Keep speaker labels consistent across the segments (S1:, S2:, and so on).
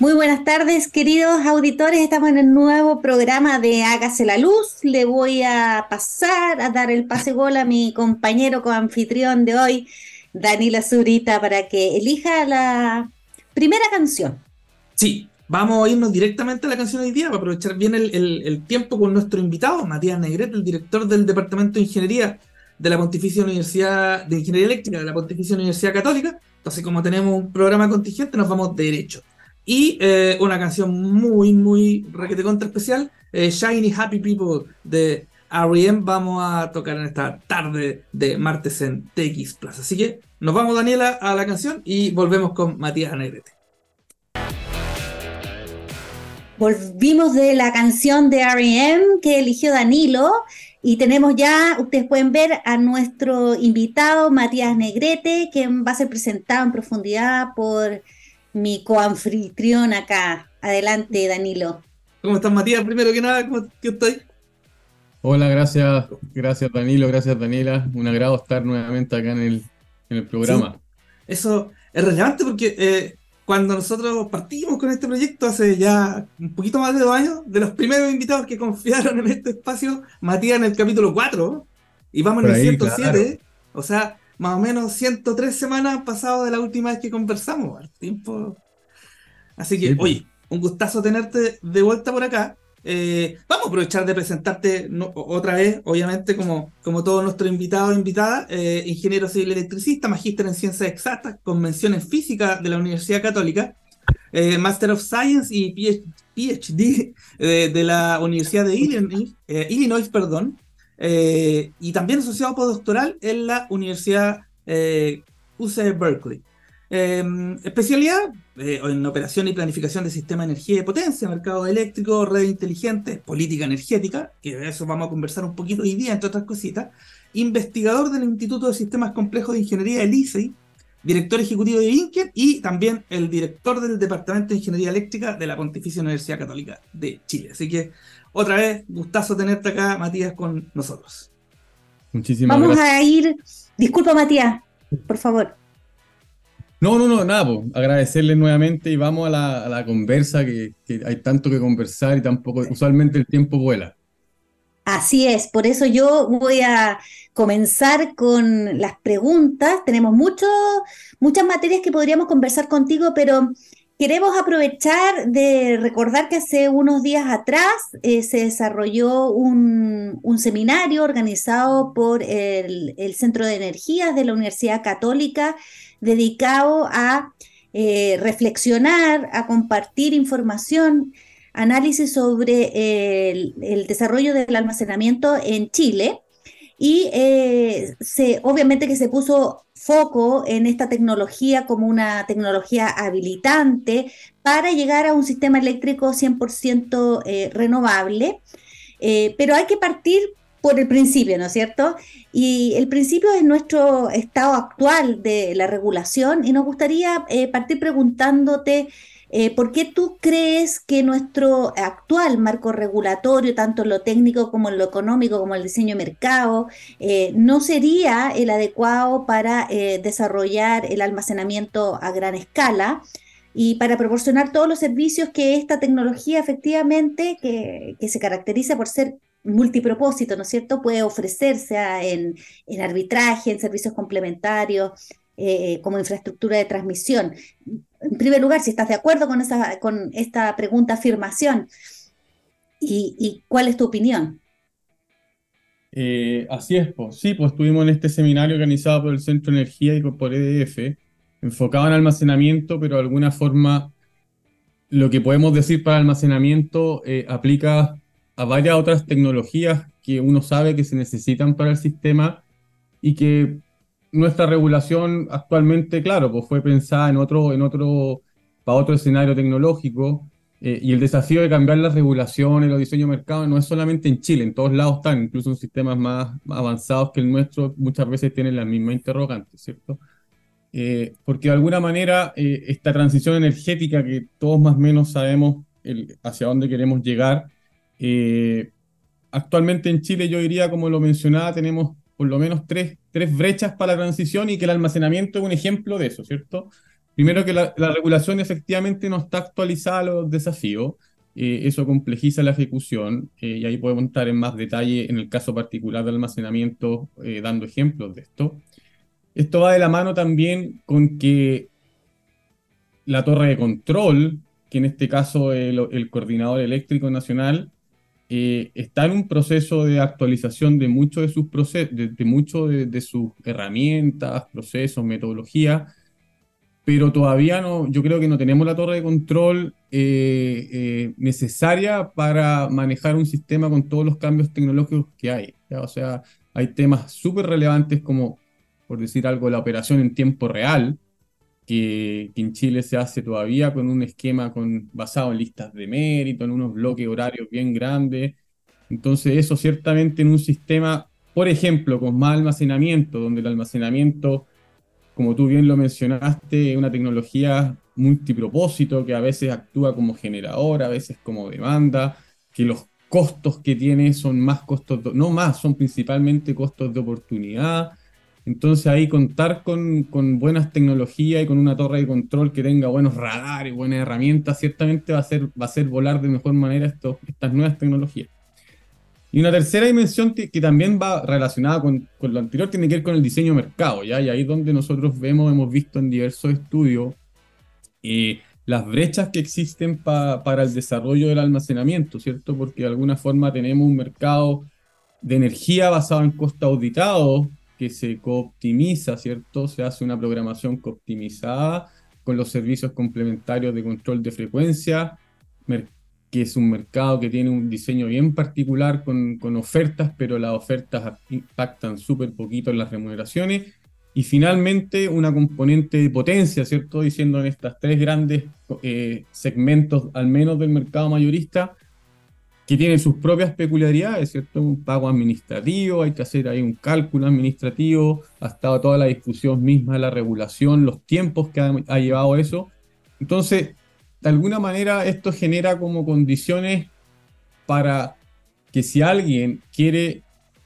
S1: Muy buenas tardes, queridos auditores. Estamos en el nuevo programa de Hágase la Luz. Le voy a pasar a dar el pase gol a mi compañero coanfitrión de hoy, Danila Zurita, para que elija la primera canción.
S2: Sí, vamos a irnos directamente a la canción de hoy día para aprovechar bien el, tiempo con nuestro invitado, Matías Negrete, el director del Departamento de Ingeniería de la Pontificia Universidad de Ingeniería Eléctrica de la Pontificia Universidad Católica. Entonces, como tenemos un programa contingente, nos vamos derecho. Y eh, una canción muy, muy requete contra especial, eh, Shiny Happy People de R.E.M. vamos a tocar en esta tarde de martes en TX Plus. Así que nos vamos, Daniela, a la canción y volvemos con Matías Negrete.
S1: Volvimos de la canción de R.E.M. que eligió Danilo y tenemos ya, ustedes pueden ver a nuestro invitado Matías Negrete, que va a ser presentado en profundidad por mi coanfitrión acá. Adelante, Danilo.
S2: ¿Cómo estás, Matías? Primero que nada, ¿cómo estoy?
S3: Hola, gracias, gracias Danilo, gracias Daniela. Un agrado estar nuevamente acá en el, en el programa.
S2: eso es relevante porque eh, cuando nosotros partimos con este proyecto hace ya un poquito más de dos años, de los primeros invitados que confiaron en este espacio, Matías en el capítulo 4, y vamos en el 107, o sea, más o menos 103 semanas pasado de la última vez que conversamos. Al tiempo. Así que, oye, un gustazo tenerte de vuelta por acá. Eh, vamos a aprovechar de presentarte otra vez, obviamente, como, como todos nuestros invitados e invitadas, eh, ingeniero civil electricista, magíster en ciencias exactas, convención en física de la Universidad Católica, eh, Master of Science y PhD de, la Universidad de Illinois, Illinois perdón, eh, y también asociado postdoctoral en la Universidad eh, UC Berkeley. Em, especialidad eh, en operación y planificación de sistemas de energía y potencia, mercado eléctrico, red inteligente, política energética, que de eso vamos a conversar un poquito hoy día, entre otras cositas. Investigador del Instituto de Sistemas Complejos de Ingeniería del ICEI, director ejecutivo de Inker y también el director del Departamento de Ingeniería Eléctrica de la Pontificia Universidad Católica de Chile. Así que otra vez, gustazo tenerte acá, Matías, con nosotros.
S1: Muchísimas Vamos a ir. Disculpa, Matías, por favor.
S3: No, no, no, nada, pues, agradecerles nuevamente y vamos a la, conversa, que, hay tanto que conversar y tampoco, usualmente el tiempo vuela.
S1: Así es, por eso yo voy a comenzar con las preguntas. Tenemos mucho, muchas materias que podríamos conversar contigo, pero Queremos aprovechar de recordar que hace unos días atrás eh, se desarrolló un, seminario organizado por el, Centro de Energías de la Universidad Católica dedicado a eh, reflexionar, a compartir información, análisis sobre el, el desarrollo del almacenamiento en Chile. Y eh, obviamente que se puso foco en esta tecnología como una tecnología habilitante para llegar a un sistema eléctrico 100% eh, renovable. Eh, pero hay que partir por el principio, ¿no es cierto? Y el principio es nuestro estado actual de la regulación y nos gustaría eh, partir preguntándote eh, ¿Por qué tú crees que nuestro actual marco regulatorio, tanto en lo técnico como en lo económico, como el diseño de mercado, eh, no sería el adecuado para eh, desarrollar el almacenamiento a gran escala? y para proporcionar todos los servicios que esta tecnología efectivamente, que, se caracteriza por ser multipropósito, ¿no es cierto?, puede ofrecerse en, en arbitraje, en servicios complementarios, como infraestructura de transmisión en primer lugar, si estás de acuerdo con, esa, con esta pregunta afirmación y, cuál es tu opinión.
S3: Eh, así es, pues. sí, pues estuvimos en este seminario organizado por el Centro de Energía y por EDF, enfocado en almacenamiento, pero de alguna forma lo que podemos decir para almacenamiento eh, aplica a varias otras tecnologías que uno sabe que se necesitan para el sistema y que nuestra regulación actualmente, claro, pues fue pensada en otro, en otro, para otro escenario tecnológico. Eh, y el desafío de cambiar las regulaciones, los diseños de mercado, no es solamente en Chile, en todos lados están, incluso en sistemas más, avanzados que el nuestro, muchas veces tienen la misma interrogante, ¿cierto? Eh, porque de alguna manera eh, esta transición energética que todos más o menos sabemos hacia dónde queremos llegar, actualmente en Chile yo diría, como lo mencionaba, tenemos por lo menos tres, tres brechas para la transición y que el almacenamiento es un ejemplo de eso, ¿cierto? Primero que la, regulación efectivamente no está actualizada a los desafíos, eh, eso complejiza la ejecución y ahí podemos entrar en más detalle en el caso particular de almacenamiento, dando ejemplos de esto. Esto va de la mano también con que la torre de control, que en este caso el coordinador eléctrico nacional, eh, está en un proceso de actualización de muchos de sus procesos, de, de, de, sus herramientas, procesos, metodologías, pero todavía no, yo creo que no tenemos la torre de control eh, eh, necesaria para manejar un sistema con todos los cambios tecnológicos que hay. O sea, hay temas súper relevantes como, por decir algo, la operación en tiempo real, que, en Chile se hace todavía con un esquema con, basado en listas de mérito, en unos bloques horarios bien grandes. Entonces eso ciertamente en un sistema, por ejemplo, con más almacenamiento, donde el almacenamiento, como tú bien lo mencionaste, es una tecnología multipropósito que a veces actúa como generador, a veces como demanda, que los costos que tiene son más costos, no más, son principalmente costos de oportunidad entonces ahí contar con, buenas tecnologías y con una torre de control que tenga buenos radares, buenas herramientas, ciertamente va a hacer, va a hacer volar de mejor manera estas nuevas tecnologías. Y una tercera dimensión que, también va relacionada con, lo anterior tiene que ver con el diseño de mercado, ¿ya? Y ahí donde nosotros vemos, hemos visto en diversos estudios eh, las brechas que existen para el desarrollo del almacenamiento, ¿cierto? Porque de alguna forma tenemos un mercado de energía basado en costo auditado, que se cooptimiza, ¿cierto? Se hace una programación cooptimizada con los servicios complementarios de control de frecuencia, que es un mercado que tiene un diseño bien particular con, con ofertas, pero las ofertas impactan súper poquito en las remuneraciones. Y finalmente una componente de potencia, ¿cierto? Diciendo en estas tres grandes eh, segmentos, al menos del mercado mayorista, que tiene sus propias peculiaridades, ¿cierto? Un pago administrativo, hay que hacer ahí un cálculo administrativo, ha estado toda la discusión misma la regulación, los tiempos que ha, llevado eso. Entonces, de alguna manera esto genera como condiciones para que si alguien quiere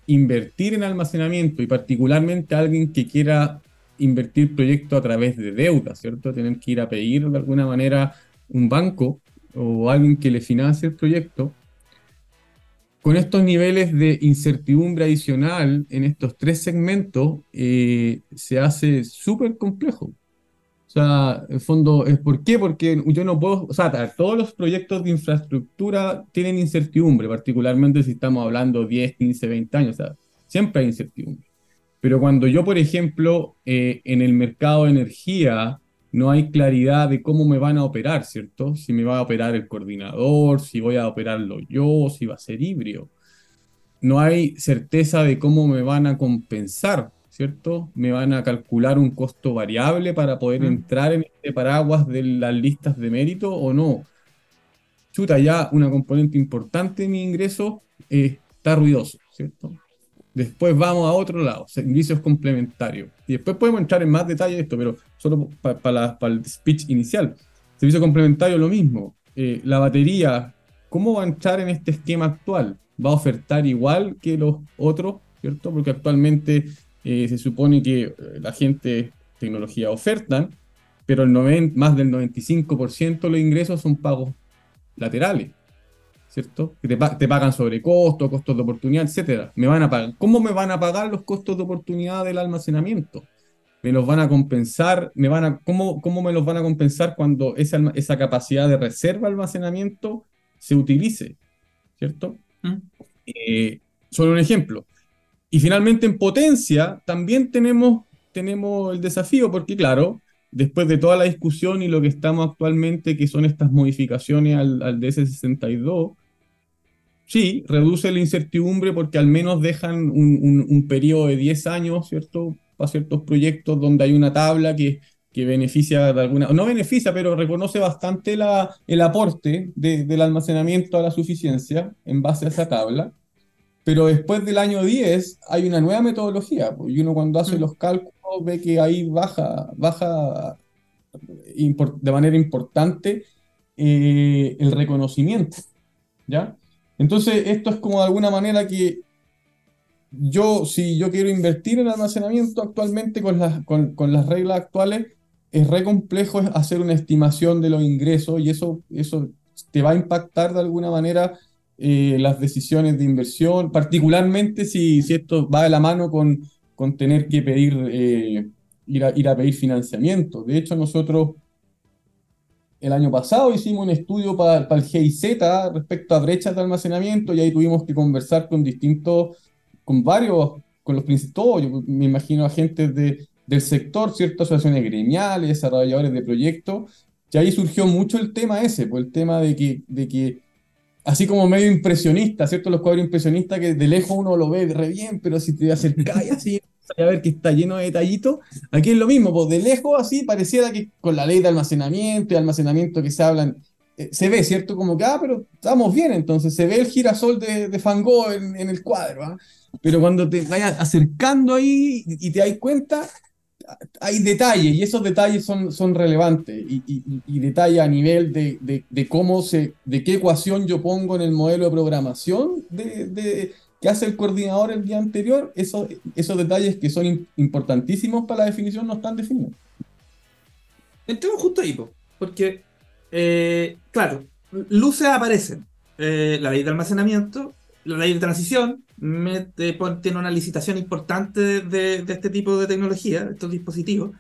S3: invertir en almacenamiento y particularmente alguien que quiera invertir proyectos a través de deuda, ¿cierto? Tener que ir a pedir de alguna manera un banco o alguien que le financie el proyecto, con estos niveles de incertidumbre adicional en estos tres segmentos, eh, se hace súper complejo. O sea, en fondo, ¿por qué? Porque yo no puedo, o sea, todos los proyectos de infraestructura tienen incertidumbre, particularmente si estamos hablando 10, 15, 20 años, o sea, siempre hay incertidumbre. Pero cuando yo, por ejemplo, eh, en el mercado de energía, no hay claridad de cómo me van a operar, ¿cierto? Si me va a operar el coordinador, si voy a operarlo yo, si va a ser híbrido. No hay certeza de cómo me van a compensar, ¿cierto? Me van a calcular un costo variable para poder entrar en este paraguas de las listas de mérito o no. Chuta, ya una componente importante de mi ingreso eh, está ruidoso, ¿cierto? Después vamos a otro lado, servicios complementarios. Y después podemos entrar en más detalle de esto, pero solo para el speech inicial. Servicio complementario, lo mismo. Eh, la batería, ¿cómo va a entrar en este esquema actual? ¿Va a ofertar igual que los otros? ¿Cierto? Porque actualmente eh, se supone que eh, la gente tecnología ofertan, pero el más del 95% de los ingresos son pagos laterales. ¿Cierto? Que te, te, pagan sobre costos, costos de oportunidad, etcétera. Me van a pagar. ¿Cómo me van a pagar los costos de oportunidad del almacenamiento? ¿Me los van a compensar? ¿Me van a, cómo, ¿Cómo me los van a compensar cuando esa, esa capacidad de reserva almacenamiento se utilice? ¿Cierto? Mm. Eh, solo un ejemplo. Y finalmente en potencia también tenemos, tenemos el desafío, porque claro, después de toda la discusión y lo que estamos actualmente, que son estas modificaciones al, al DS62, Sí, reduce la incertidumbre porque al menos dejan un, periodo de 10 años, ¿cierto? Para ciertos proyectos donde hay una tabla que, que beneficia de alguna, no beneficia, pero reconoce bastante la, el aporte del almacenamiento a la suficiencia en base a esa tabla. Pero después del año 10 hay una nueva metodología, y uno cuando hace mm. los cálculos ve que ahí baja, baja de manera importante eh, el reconocimiento, ¿ya? Entonces, esto es como de alguna manera que yo, si yo quiero invertir en almacenamiento actualmente con las, con, las reglas actuales, es re complejo hacer una estimación de los ingresos y eso, eso te va a impactar de alguna manera eh, las decisiones de inversión, particularmente si, si, esto va de la mano con, con tener que pedir, eh, ir, ir a pedir financiamiento. De hecho, nosotros el año pasado hicimos un estudio para, para el GIZ respecto a brechas de almacenamiento y ahí tuvimos que conversar con distintos, con varios, con los principales, yo me imagino agentes de, del sector, ciertas asociaciones gremiales, desarrolladores de proyectos, y ahí surgió mucho el tema ese, pues el tema de que, de que así como medio impresionista, ¿cierto? Los cuadros impresionistas que de lejos uno lo ve re bien, pero si te acercas así, a ver que está lleno de detallitos, aquí es lo mismo, pues de lejos así pareciera que con la ley de almacenamiento y almacenamiento que se hablan, eh, se ve, ¿cierto? Como que, ah, pero estamos bien, entonces se ve el girasol de, de en, en el cuadro, ¿ah? Pero cuando te vayas acercando ahí y, y te das cuenta, hay detalles y esos detalles son, son relevantes y, y, y detalles a nivel de, de, de, cómo se, de qué ecuación yo pongo en el modelo de programación de, que hace el coordinador el día anterior, esos, esos detalles que son importantísimos para la definición no están definidos.
S2: Entremos justo ahí, porque, eh, claro, luces aparecen. Eh, la ley de almacenamiento, la ley de transición, mete, tiene una licitación importante de, de, este tipo de tecnología, estos dispositivos.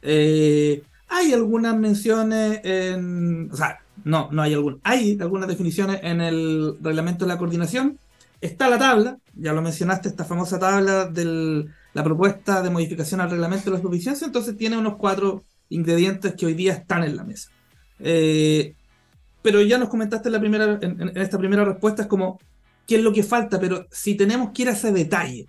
S2: Eh, hay algunas menciones en. O sea, no, no hay algunas. Hay algunas definiciones en el reglamento de la coordinación. Está la tabla, ya lo mencionaste, esta famosa tabla de la propuesta de modificación al reglamento de la suficiencia. Entonces tiene unos cuatro ingredientes que hoy día están en la mesa. Eh, pero ya nos comentaste en, la primera, en, esta primera respuesta, es como qué es lo que falta, pero si tenemos que ir a ese detalle,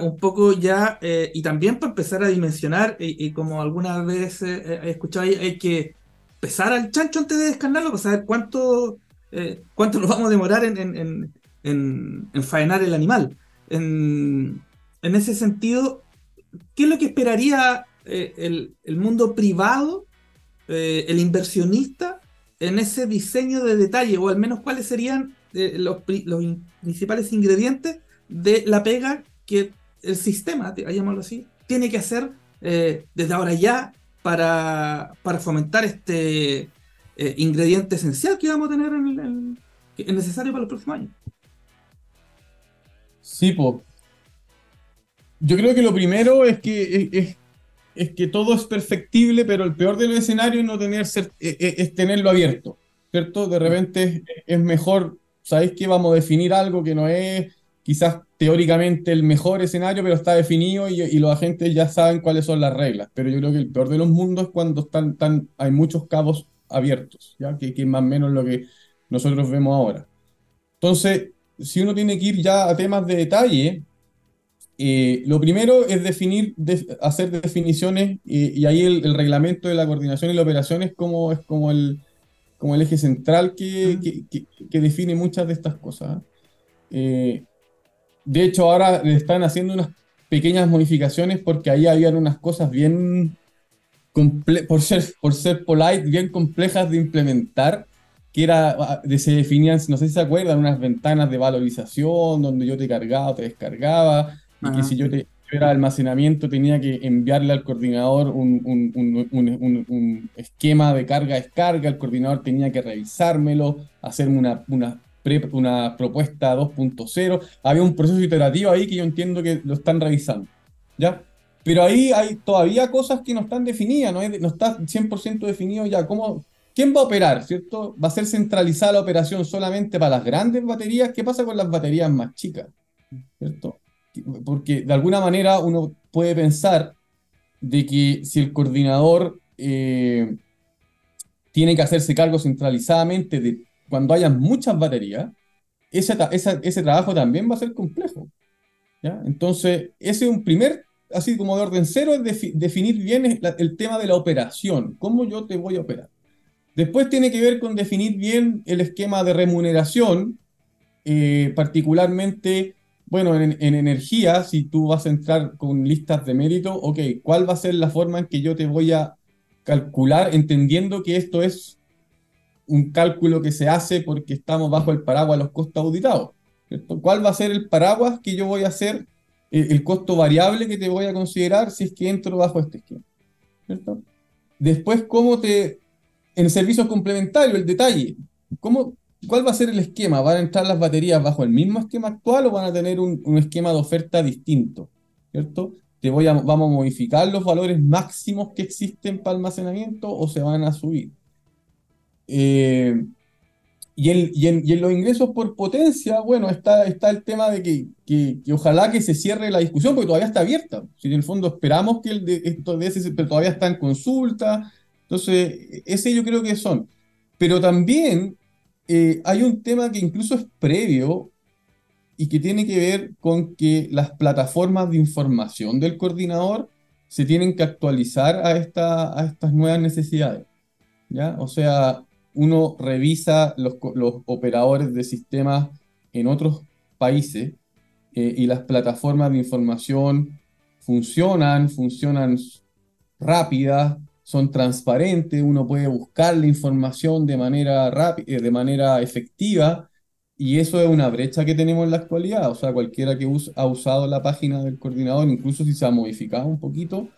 S2: un poco ya, eh, y también para empezar a dimensionar, y, como alguna vez eh, he escuchado, hay, hay, que pesar al chancho antes de descarnarlo para saber cuánto, cuánto nos vamos a demorar en, en, en faenar el animal. En, ese sentido, ¿qué es lo que esperaría eh, el, el, mundo privado, eh, el inversionista, en ese diseño de detalle, o al menos cuáles serían los, los in principales ingredientes de la pega que el sistema, llamarlo así, tiene que hacer eh, desde ahora ya para, para fomentar este eh, ingrediente esencial que vamos a tener en, en, que es necesario para los próximos años.
S3: Sí, pues. Yo creo que lo primero es que es, que todo es perfectible, pero el peor de los escenarios es no tener es, es tenerlo abierto, ¿cierto? De repente es mejor sabéis que vamos a definir algo que no es quizás teóricamente el mejor escenario, pero está definido y, los agentes ya saben cuáles son las reglas. Pero yo creo que el peor de los mundos es cuando están, están hay muchos cabos abiertos, ¿ya? Que, que más o menos lo que nosotros vemos ahora. Entonces, si uno tiene que ir ya a temas de detalle, eh, lo primero es definir, de, hacer definiciones, eh, y ahí el, el, reglamento de la coordinación y la operación es como, es como el, como el eje central que, que, que, que define muchas de estas cosas. Eh, de hecho, ahora le están haciendo unas pequeñas modificaciones porque ahí habían unas cosas bien, por ser, por ser polite, bien complejas de implementar, que era, de, se definían, no sé si se acuerdan, unas ventanas de valorización donde yo te cargaba o te descargaba, Ajá. y que si yo te, era almacenamiento, tenía que enviarle al coordinador un, un, un, un esquema de carga-descarga, el coordinador tenía que revisármelo, hacerme una, una, pre, una propuesta 2.0. Había un proceso iterativo ahí que yo entiendo que lo están revisando. ¿ya? Pero ahí hay todavía cosas que no están definidas, no, no está 100% definido ya cómo, ¿Quién va a operar, cierto? ¿Va a ser centralizada la operación solamente para las grandes baterías? ¿Qué pasa con las baterías más chicas? ¿Cierto? porque de alguna manera uno puede pensar de que si el coordinador eh, tiene que hacerse cargo centralizadamente de cuando haya muchas baterías, ese, trabajo también va a ser complejo. ¿ya? Entonces, ese es un primer, así como de orden cero, es defi definir bien el, el tema de la operación, cómo yo te voy a operar. Después tiene que ver con definir bien el esquema de remuneración, eh, particularmente bueno, en, en, energía, si tú vas a entrar con listas de mérito, ok, ¿cuál va a ser la forma en que yo te voy a calcular, entendiendo que esto es un cálculo que se hace porque estamos bajo el paraguas de los costos auditados? ¿Cuál va a ser el paraguas que yo voy a hacer, el, el, costo variable que te voy a considerar si es que entro bajo este esquema? después, ¿cómo te... En servicios complementarios, el detalle, ¿cómo, ¿cuál va a ser el esquema? ¿Van a entrar las baterías bajo el mismo esquema actual o van a tener un, esquema de oferta distinto? ¿Cierto? Te voy a, ¿Vamos a modificar los valores máximos que existen para almacenamiento o se van a subir? Eh, y, en, y, en, los ingresos por potencia, bueno, está, está el tema de que, que, ojalá que se cierre la discusión, porque todavía está abierta. Si en el fondo esperamos que el de, esto de ese, pero todavía está en consulta. Entonces, ese yo creo que son. Pero también eh, hay un tema que incluso es previo y que tiene que ver con que las plataformas de información del coordinador se tienen que actualizar a, esta, a estas nuevas necesidades. ¿ya? O sea, uno revisa los, operadores de sistemas en otros países eh, y las plataformas de información funcionan, funcionan rápidas, son transparentes, uno puede buscar la información de manera rápida, eh, de manera efectiva, y eso es una brecha que tenemos en la actualidad. O sea, cualquiera que ha usado la página del coordinador, incluso si se ha modificado un poquito,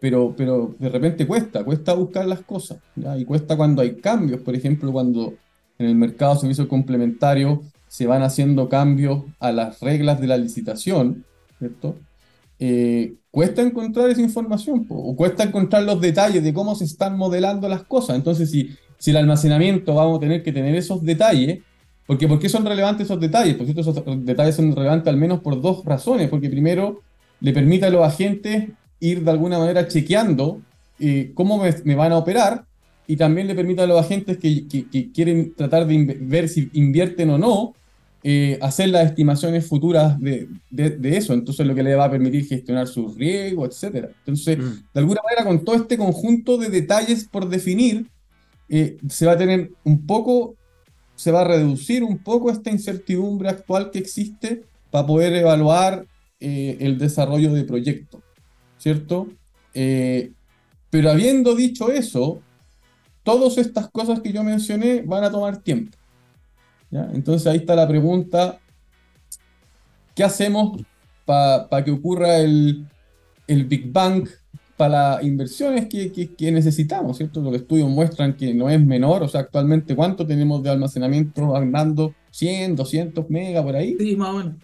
S3: pero, pero de repente cuesta, cuesta buscar las cosas, y cuesta cuando hay cambios, por ejemplo, cuando en el mercado de servicios complementarios se van haciendo cambios a las reglas de la licitación, ¿cierto? Eh, cuesta encontrar esa información, o cuesta encontrar los detalles de cómo se están modelando las cosas. Entonces, si, si el almacenamiento vamos a tener que tener esos detalles, porque ¿por son relevantes esos detalles? Por cierto, esos detalles son relevantes al menos por dos razones, porque primero le permite a los agentes ir de alguna manera chequeando eh, cómo me, van a operar y también le permite a los agentes que, quieren tratar de ver si invierten o no, eh, hacer las estimaciones futuras de, eso. Entonces, lo que le va a permitir gestionar sus riesgos, etc. Entonces, mm. de alguna manera, con todo este conjunto de detalles por definir, eh, se va a tener un poco, se va a reducir un poco esta incertidumbre actual que existe para poder evaluar el desarrollo de proyectos. ¿cierto? Eh, pero habiendo dicho eso, todas estas cosas que yo mencioné van a tomar tiempo. Entonces ahí está la pregunta, ¿qué hacemos para que ocurra el, Big Bang para las inversiones que, necesitamos? ¿cierto? Los estudios muestran que no es menor, o sea, actualmente cuánto tenemos de almacenamiento andando, 100, 200 megas por ahí.
S2: Sí, más o menos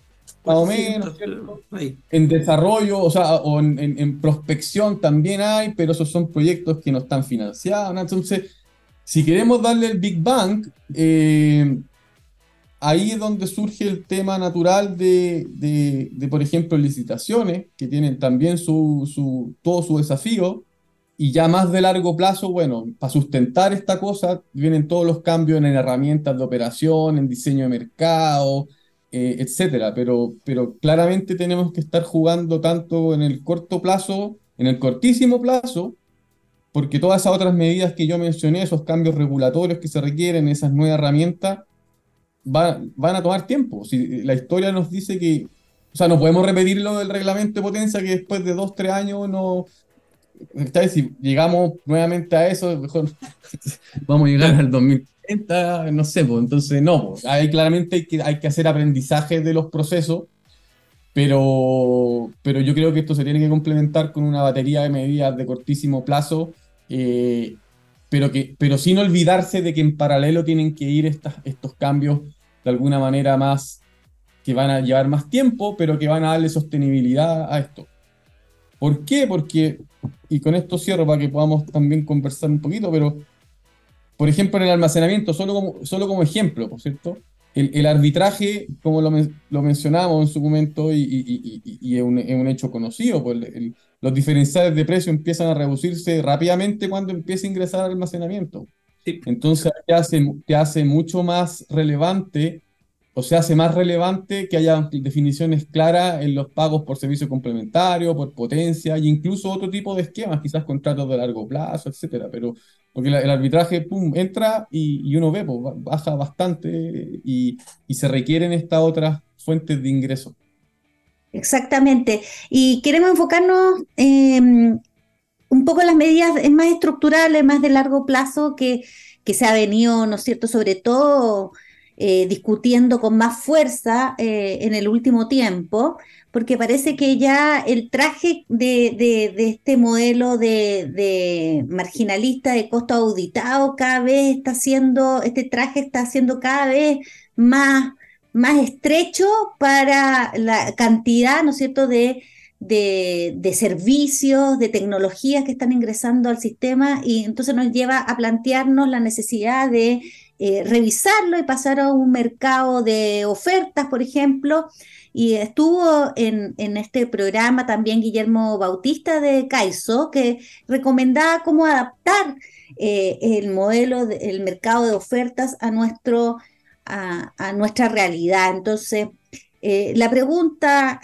S3: más o menos, En desarrollo, o sea, o en, prospección también hay, pero esos son proyectos que no están financiados. Entonces, si queremos darle el Big Bang, eh, ahí es donde surge el tema natural de, de, por ejemplo, licitaciones, que tienen también su, su, todo su desafío, y ya más de largo plazo, bueno, para sustentar esta cosa, vienen todos los cambios en herramientas de operación, en diseño de mercado, eh, etcétera. Pero, pero claramente tenemos que estar jugando tanto en el corto plazo, en el cortísimo plazo, porque todas esas otras medidas que yo mencioné, esos cambios regulatorios que se requieren, esas nuevas herramientas, van a tomar tiempo. Si la historia nos dice que, o sea, no podemos repetir lo del reglamento de potencia que después de dos, tres años no... Si llegamos nuevamente a eso, mejor vamos a llegar al 2000, no sé, pues, entonces no, pues, hay, claramente hay que, hay que hacer aprendizaje de los procesos, pero, pero yo creo que esto se tiene que complementar con una batería de medidas de cortísimo plazo, eh, pero, que, pero sin olvidarse de que en paralelo tienen que ir estas, estos cambios de alguna manera más, que van a llevar más tiempo, pero que van a darle sostenibilidad a esto. ¿Por qué? Porque, y con esto cierro para que podamos también conversar un poquito, pero por ejemplo, en el almacenamiento, solo como, solo como ejemplo, ¿por cierto? El, arbitraje, como lo, lo, mencionábamos en su momento, y, es, un, hecho conocido, pues los diferenciales de precio empiezan a reducirse rápidamente cuando empieza a ingresar al almacenamiento. Entonces, te hace, te hace mucho más relevante o se hace más relevante que haya definiciones claras en los pagos por servicio complementario, por potencia e incluso otro tipo de esquemas, quizás contratos de largo plazo, etcétera. Pero porque el arbitraje, pum, entra y, uno ve, pues, baja bastante y, se requieren estas otras fuentes de ingreso.
S1: Exactamente. Y queremos enfocarnos em, un poco en las medidas más estructurales, más de largo plazo que, que se ha venido, ¿no es cierto?, sobre todo eh, discutiendo con más fuerza eh, en el último tiempo, porque parece que ya el traje de, este modelo de, marginalista de costo auditado cada vez está siendo, este traje está siendo cada vez más, más estrecho para la cantidad, ¿no es cierto?, de, de, servicios, de tecnologías que están ingresando al sistema y entonces nos lleva a plantearnos la necesidad de eh, revisarlo y pasar a un mercado de ofertas, por ejemplo. Y estuvo en, este programa también Guillermo Bautista de Caizo, que recomendaba cómo adaptar eh, el modelo, del mercado de ofertas a, nuestro, a, nuestra realidad. Entonces, eh, la pregunta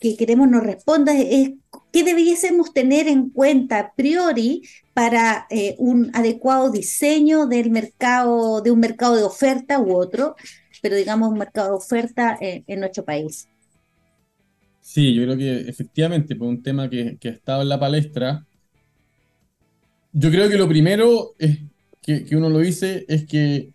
S1: que queremos nos responda es qué debiésemos tener en cuenta a priori para eh, un adecuado diseño del mercado, de un mercado de oferta u otro, pero digamos un mercado de oferta eh, en nuestro país.
S3: Sí, yo creo que efectivamente, por un tema que, que ha estado en la palestra, yo creo que lo primero que uno lo dice es que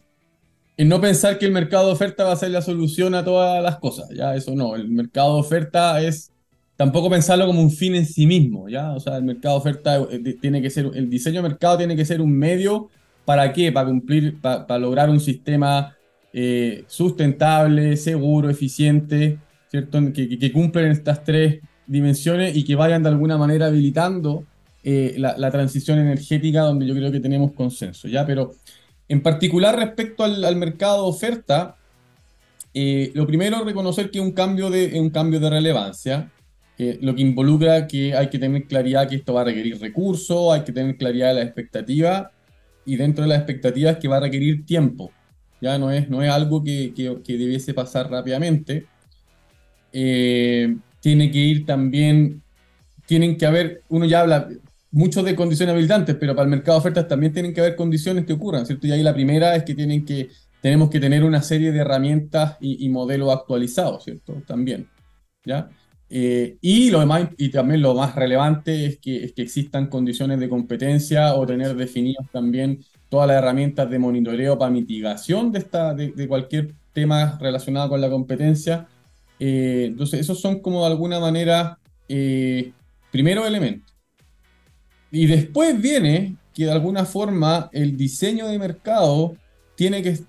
S3: en no pensar que el mercado de oferta va a ser la solución a todas las cosas, ya eso no, el mercado de oferta es tampoco pensarlo como un fin en sí mismo, ¿ya? O sea, el mercado de oferta eh, tiene que ser, el diseño de mercado tiene que ser un medio, ¿para qué? Para cumplir, para, lograr un sistema eh, sustentable, seguro, eficiente, ¿cierto? Que, que, cumplen estas tres dimensiones y que vayan de alguna manera habilitando eh, la, transición energética donde yo creo que tenemos consenso, ¿ya? Pero en particular respecto al, mercado de oferta, lo primero es reconocer que es un cambio de, un cambio de relevancia, lo que involucra que hay que tener claridad que esto va a requerir recursos, hay que tener claridad de la expectativa y dentro de las expectativas que va a requerir tiempo. Ya no es, no es algo que, que, debiese pasar rápidamente. Eh, tiene que ir también, tienen que haber, uno ya habla mucho de condiciones habilitantes, pero para el mercado de ofertas también tienen que haber condiciones que ocurran, ¿cierto? Y ahí la primera es que, tienen que tenemos que tener una serie de herramientas y, y modelos actualizados, ¿cierto? También, ¿ya? Eh, y, lo demás, y también lo más relevante es que, es que existan condiciones de competencia o tener definidas también todas las herramientas de monitoreo para mitigación de, esta, de, cualquier tema relacionado con la competencia. Eh, entonces, esos son como de alguna manera eh, primero elementos. Y después viene que de alguna forma el diseño de mercado tiene que,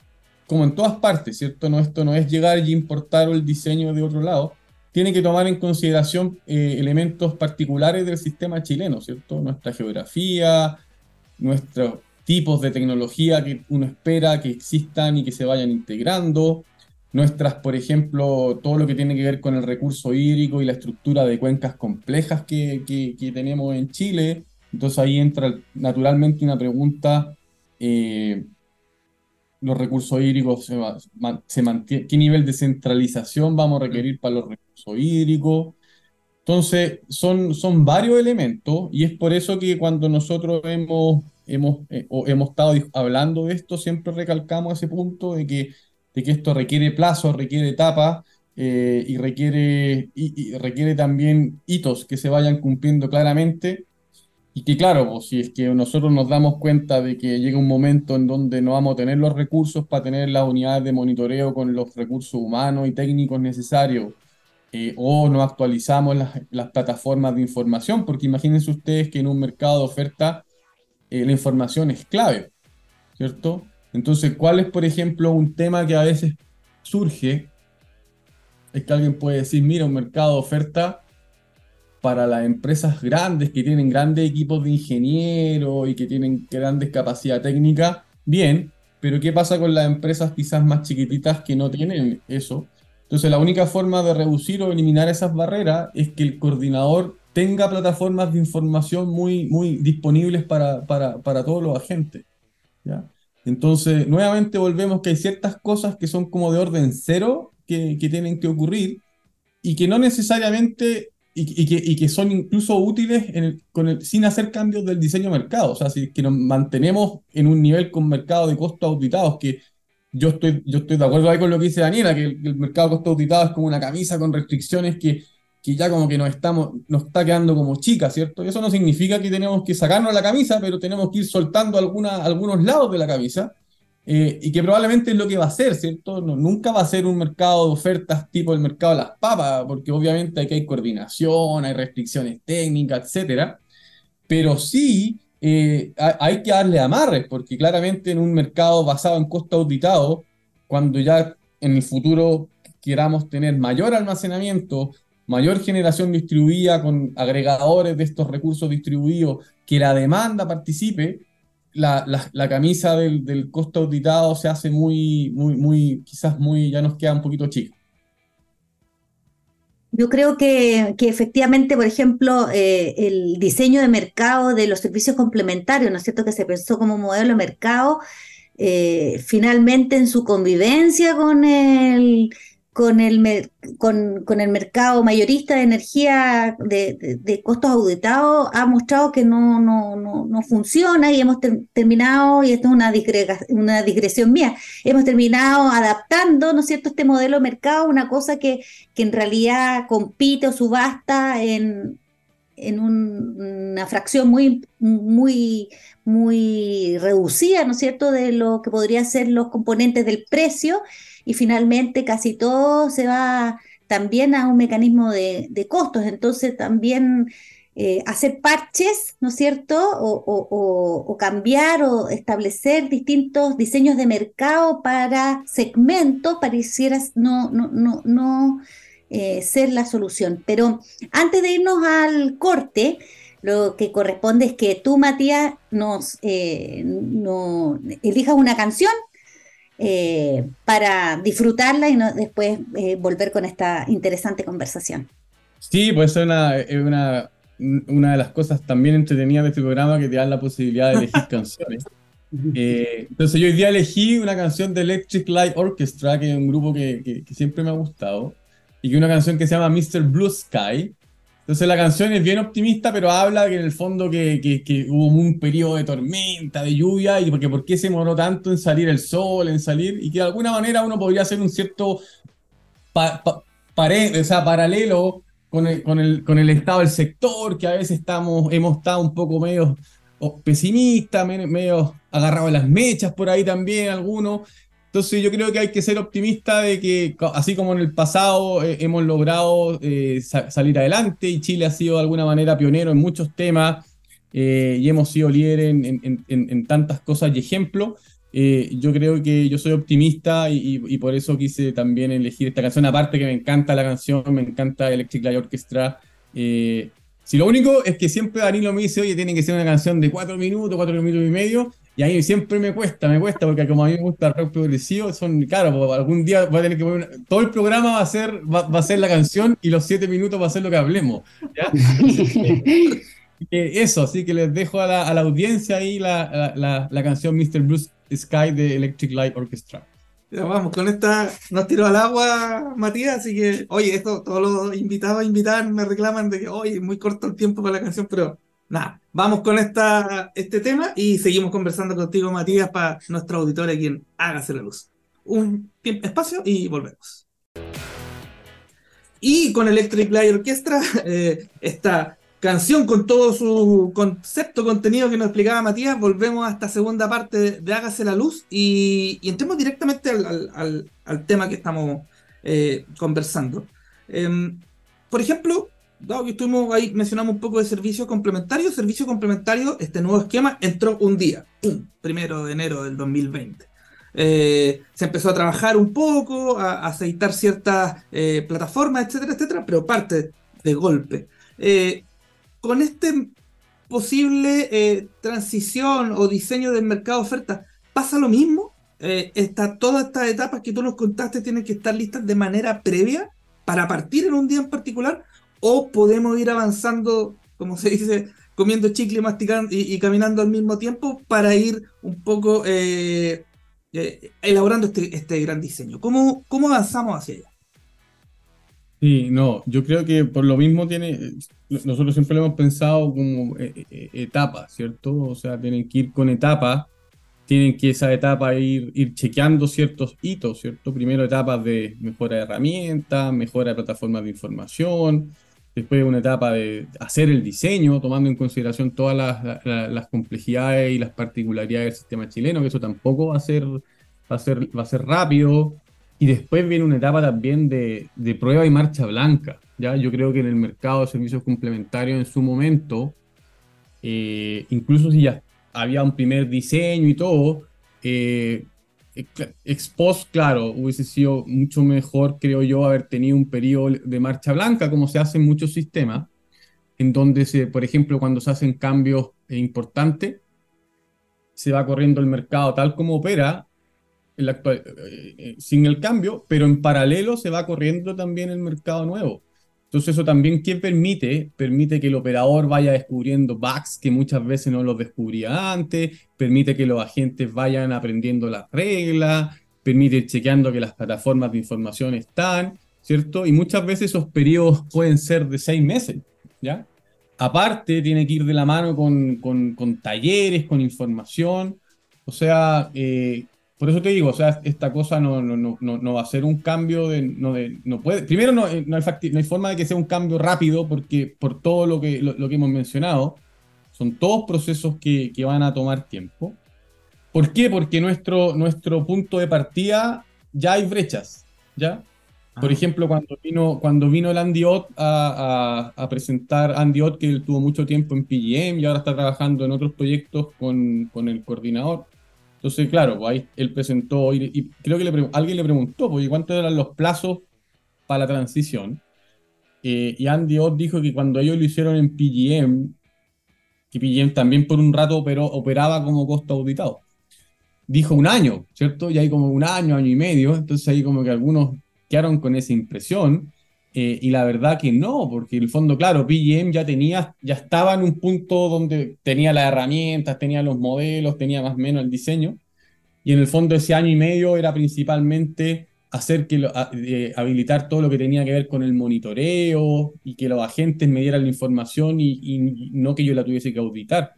S3: como en todas partes, ¿cierto? No, esto no es llegar y importar el diseño de otro lado, tiene que tomar en consideración eh, elementos particulares del sistema chileno, ¿cierto? Nuestra geografía, nuestros tipos de tecnología que uno espera que existan y que se vayan integrando, nuestras, por ejemplo, todo lo que tiene que ver con el recurso hídrico y la estructura de cuencas complejas que, que, tenemos en Chile. Entonces ahí entra naturalmente una pregunta eh, los recursos hídricos se, se mantienen, qué nivel de centralización vamos a requerir para los recursos hídricos. Entonces, son, son varios elementos y es por eso que cuando nosotros hemos, hemos, eh, hemos estado hablando de esto, siempre recalcamos ese punto de que, de que esto requiere plazo, requiere etapas eh, y, requiere, y requiere también hitos que se vayan cumpliendo claramente y que claro, pues, si es que nosotros nos damos cuenta de que llega un momento en donde no vamos a tener los recursos para tener las unidades de monitoreo con los recursos humanos y técnicos necesarios, eh, o no actualizamos las, plataformas de información, porque imagínense ustedes que en un mercado de oferta eh, la información es clave, ¿cierto? Entonces, ¿cuál es, por ejemplo, un tema que a veces surge? Es que alguien puede decir, mira, un mercado de oferta para las empresas grandes que tienen grandes equipos de ingenieros y que tienen grandes capacidad técnica, bien, pero ¿qué pasa con las empresas quizás más chiquititas que no tienen eso? Entonces la única forma de reducir o eliminar esas barreras es que el coordinador tenga plataformas de información muy, muy disponibles para, para, para todos los agentes. ¿ya? Entonces, nuevamente volvemos que hay ciertas cosas que son como de orden cero que, que tienen que ocurrir y que no necesariamente y, que, son incluso útiles con sin hacer cambios del diseño de mercado. O sea, si que nos mantenemos en un nivel con mercado de costos auditados, que yo estoy, yo estoy de acuerdo ahí con lo que dice Daniela, que el, mercado de costos auditados es como una camisa con restricciones que, que ya como que nos, estamos, nos está quedando como chica, ¿cierto? Y eso no significa que tenemos que sacarnos la camisa, pero tenemos que ir soltando alguna, algunos lados de la camisa eh, y que probablemente es lo que va a ser, ¿cierto? No, nunca va a ser un mercado de ofertas tipo el mercado de las papas, porque obviamente aquí hay coordinación, hay restricciones técnicas, etcétera, pero sí eh, hay que darle amarres, porque claramente en un mercado basado en costo auditado, cuando ya en el futuro queramos tener mayor almacenamiento, mayor generación distribuida con agregadores de estos recursos distribuidos, que la demanda participe, la, la, camisa del, costo auditado se hace muy, muy, muy, quizás muy, ya nos queda un poquito chica.
S1: Yo creo que, que efectivamente, por ejemplo, eh, el diseño de mercado de los servicios complementarios, ¿no es cierto? Que se pensó como modelo de mercado, eh, finalmente en su convivencia con el, con el, con, con, el mercado mayorista de energía de, de, costos auditados ha mostrado que no, no, no, no funciona y hemos terminado, y esto es una, una digresión mía, hemos terminado adaptando, ¿no es cierto?, este modelo de mercado, una cosa que, que en realidad compite o subasta en, en una fracción muy, muy, muy reducida, ¿no es cierto?, de lo que podrían ser los componentes del precio y finalmente casi todo se va también a un mecanismo de, costos. Entonces también eh, hacer parches, ¿no es cierto? O, cambiar o establecer distintos diseños de mercado para segmentos pareciera no, no, no, no eh, ser la solución. Pero antes de irnos al corte, lo que corresponde es que tú, Matías, nos eh, elijas una canción eh, para disfrutarla y no, después eh, volver con esta interesante conversación.
S3: Sí, pues es una, una, una de las cosas también entretenidas de este programa que te dan la posibilidad de elegir canciones. Eh, entonces yo hoy día elegí una canción de Electric Light Orchestra, que es un grupo que, que, que siempre me ha gustado, y que una canción que se llama Mr. Blue Sky, entonces la canción es bien optimista, pero habla que en el fondo que, que, hubo un periodo de tormenta, de lluvia, y porque por qué se moró tanto en salir el sol, en salir, y que de alguna manera uno podría hacer un cierto paralelo con el, con, el, con el estado del sector, que a veces estamos, hemos estado un poco medio pesimistas, medio agarrados a las mechas por ahí también algunos, entonces yo creo que hay que ser optimista de que así como en el pasado eh, hemos logrado eh, salir adelante y Chile ha sido de alguna manera pionero en muchos temas eh, y hemos sido líder en, tantas cosas y ejemplos, yo creo que yo soy optimista y, por eso quise también elegir esta canción, aparte que me encanta la canción, me encanta Electric Light Orchestra. si lo único es que siempre Danilo me dice, oye, tiene que ser una canción de cuatro minutos, cuatro minutos y medio, y a mí siempre me cuesta, me cuesta, porque como a mí me gusta el rock progresivo, son, claro, pues, algún día voy a tener que poner todo el programa va a ser, va, a ser la canción y los siete minutos va a ser lo que hablemos. Eso, así que les dejo a la, a la audiencia ahí la, la, la, canción Mr. Blue Sky de Electric Light Orchestra.
S2: Ya vamos, con esta nos tiró al agua Matías, así que, oye, esto todos los invitados a invitar me reclaman de que, oye, muy corto el tiempo para la canción, pero nada, vamos con esta, este tema y seguimos conversando contigo, Matías, para nuestra auditorio, quien hágase la luz. Un espacio y volvemos. Y con Electric Light Orchestra, eh, esta canción con todo su concepto, contenido que nos explicaba Matías, volvemos a esta segunda parte de, Hágase la Luz y, entremos directamente al, tema que estamos eh, conversando. Em, por ejemplo, dado que estuvimos ahí, mencionamos un poco de servicio complementario. Servicio complementario, este nuevo esquema entró un día, ¡pum! primero de enero del 2020. Eh, se empezó a trabajar un poco, a, aceitar ciertas eh, plataformas, etcétera, etcétera, pero parte de golpe. Eh, con este posible transición o diseño del mercado de oferta, ¿pasa lo mismo? Está, todas estas etapas que tú nos contaste tienen que estar listas de manera previa para partir en un día en particular o podemos ir avanzando, como se dice, comiendo chicle masticando y, caminando al mismo tiempo para ir un poco eh, eh, elaborando este, este, gran diseño. ¿Cómo, ¿Cómo avanzamos hacia allá?
S3: Sí, no, yo creo que por lo mismo tiene, nosotros siempre lo hemos pensado como eh, etapas, ¿cierto? O sea, tienen que ir con etapas, tienen que esa etapa ir, ir chequeando ciertos hitos, ¿cierto? Primero etapas de mejora de herramientas, mejora de plataformas de información, después una etapa de hacer el diseño, tomando en consideración todas las, complejidades y las particularidades del sistema chileno, que eso tampoco va a ser, va a ser, va a ser rápido. Y después viene una etapa también de, de prueba y marcha blanca. ¿ya? Yo creo que en el mercado de servicios complementarios en su momento, eh, incluso si ya había un primer diseño y todo, eh, Expost, claro, hubiese sido mucho mejor, creo yo, haber tenido un periodo de marcha blanca, como se hace en muchos sistemas, en donde, se, por ejemplo, cuando se hacen cambios importantes, se va corriendo el mercado tal como opera el actual, eh, eh, sin el cambio, pero en paralelo se va corriendo también el mercado nuevo. Entonces eso también, ¿qué permite? Permite que el operador vaya descubriendo bugs que muchas veces no los descubría antes, permite que los agentes vayan aprendiendo las reglas, permite ir chequeando que las plataformas de información están, ¿cierto? Y muchas veces esos periodos pueden ser de seis meses, ¿ya? Aparte, tiene que ir de la mano con, con, con talleres, con información, o sea, eh, por eso te digo, o sea, esta cosa no, no, no, no va a ser un cambio de. No, de, no puede, primero, no, no, hay no hay forma de que sea un cambio rápido, porque por todo lo que, lo, que hemos mencionado, son todos procesos que, que, van a tomar tiempo. ¿Por qué? Porque nuestro, nuestro punto de partida ya hay brechas, ¿ya? Por ah. ejemplo, cuando vino, cuando vino el Andy Ott a, a, a, presentar, Andy Ott, que él tuvo mucho tiempo en PGM y ahora está trabajando en otros proyectos con, con el coordinador entonces, claro, pues ahí él presentó, y, creo que le, alguien le preguntó, porque ¿cuántos eran los plazos para la transición? Eh, y Andy Ott dijo que cuando ellos lo hicieron en PGM, que PGM también por un rato pero operaba como costo auditado. Dijo un año, ¿cierto? Y hay como un año, año y medio, entonces ahí como que algunos quedaron con esa impresión. Eh, y la verdad que no, porque el fondo, claro, PGM ya tenía, ya estaba en un punto donde tenía las herramientas, tenía los modelos, tenía más o menos el diseño. Y en el fondo ese año y medio era principalmente hacer que eh, habilitar todo lo que tenía que ver con el monitoreo y que los agentes me dieran la información y, no que yo la tuviese que auditar.